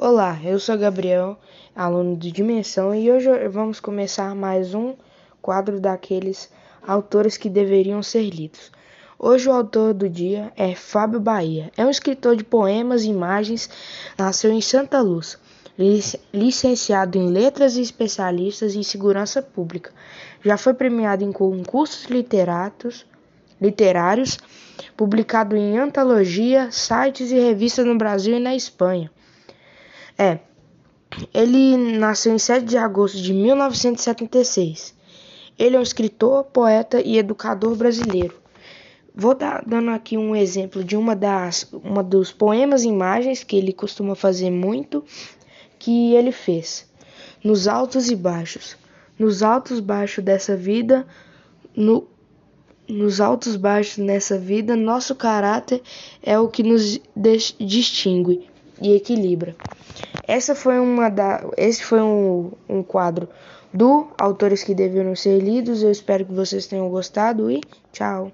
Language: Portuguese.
Olá, eu sou Gabriel, aluno de Dimensão, e hoje vamos começar mais um quadro daqueles autores que deveriam ser lidos. Hoje o autor do dia é Fábio Bahia. É um escritor de poemas e imagens, nasceu em Santa Luz, licenciado em letras e especialista em segurança pública. Já foi premiado em concursos literatos, literários, publicado em antologia, sites e revistas no Brasil e na Espanha. É. Ele nasceu em 7 de agosto de 1976. Ele é um escritor, poeta e educador brasileiro. Vou dar dando aqui um exemplo de uma das uma dos poemas e imagens que ele costuma fazer muito, que ele fez. Nos altos e baixos. Nos altos baixos dessa vida, no nos altos baixos nessa vida, nosso caráter é o que nos distingue e equilibra. Essa foi uma da, esse foi um, um quadro do Autores que Deveriam Ser Lidos. Eu espero que vocês tenham gostado e tchau!